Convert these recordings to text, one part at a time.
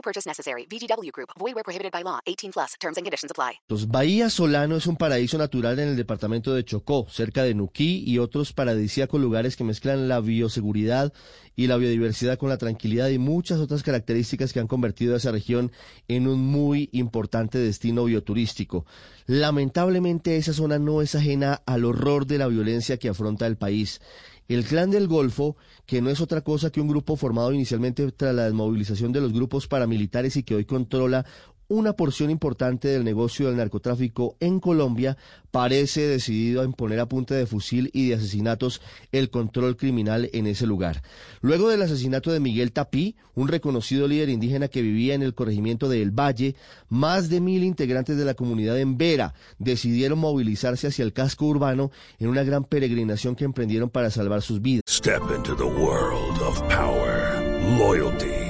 No purchase necessary. VGW Group. Void where prohibited by law. 18 plus. Terms and conditions apply. Bahía Solano es un paraíso natural en el departamento de Chocó, cerca de Nuquí y otros paradisíacos lugares que mezclan la bioseguridad y la biodiversidad con la tranquilidad y muchas otras características que han convertido a esa región en un muy importante destino bioturístico. Lamentablemente esa zona no es ajena al horror de la violencia que afronta el país. El Clan del Golfo, que no es otra cosa que un grupo formado inicialmente tras la desmovilización de los grupos paramilitares y que hoy controla una porción importante del negocio del narcotráfico en Colombia, parece decidido a imponer a punta de fusil y de asesinatos el control criminal en ese lugar. Luego del asesinato de Miguel Tapí, un reconocido líder indígena que vivía en el corregimiento de El Valle, más de mil integrantes de la comunidad en Vera decidieron movilizarse hacia el casco urbano en una gran peregrinación que emprendieron para salvar sus vidas. Step into the world of power, loyalty.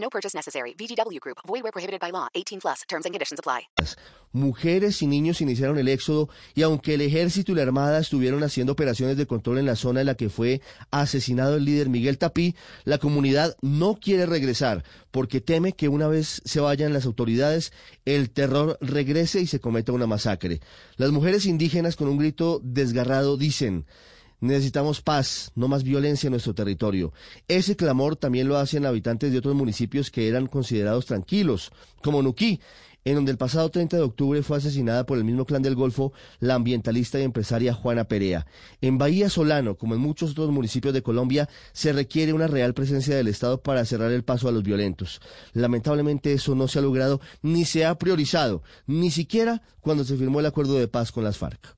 No purchase necessary. VGW Group. Void where prohibited by law. 18 plus. Terms and conditions apply. Mujeres y niños iniciaron el éxodo y aunque el ejército y la armada estuvieron haciendo operaciones de control en la zona en la que fue asesinado el líder Miguel Tapí, la comunidad no quiere regresar porque teme que una vez se vayan las autoridades, el terror regrese y se cometa una masacre. Las mujeres indígenas con un grito desgarrado dicen Necesitamos paz, no más violencia en nuestro territorio. Ese clamor también lo hacen habitantes de otros municipios que eran considerados tranquilos, como Nuquí, en donde el pasado 30 de octubre fue asesinada por el mismo clan del Golfo la ambientalista y empresaria Juana Perea. En Bahía Solano, como en muchos otros municipios de Colombia, se requiere una real presencia del Estado para cerrar el paso a los violentos. Lamentablemente eso no se ha logrado ni se ha priorizado, ni siquiera cuando se firmó el acuerdo de paz con las FARC.